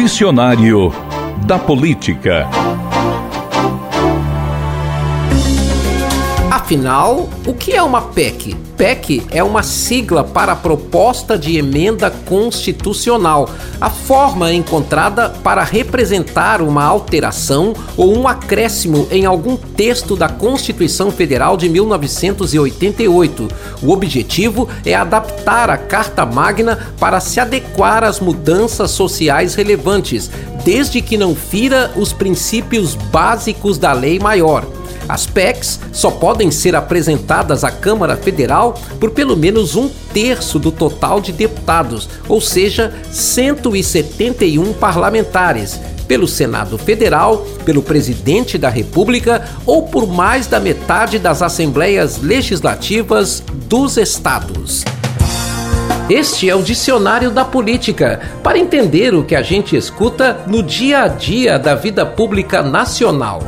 Dicionário da Política. Afinal, o que é uma PEC? PEC é uma sigla para a proposta de emenda constitucional, a forma encontrada para representar uma alteração ou um acréscimo em algum texto da Constituição Federal de 1988. O objetivo é adaptar a Carta Magna para se adequar às mudanças sociais relevantes, desde que não fira os princípios básicos da lei maior. As PECs só podem ser apresentadas à Câmara Federal por pelo menos um terço do total de deputados, ou seja, 171 parlamentares, pelo Senado Federal, pelo Presidente da República ou por mais da metade das assembleias legislativas dos estados. Este é o Dicionário da Política, para entender o que a gente escuta no dia a dia da vida pública nacional.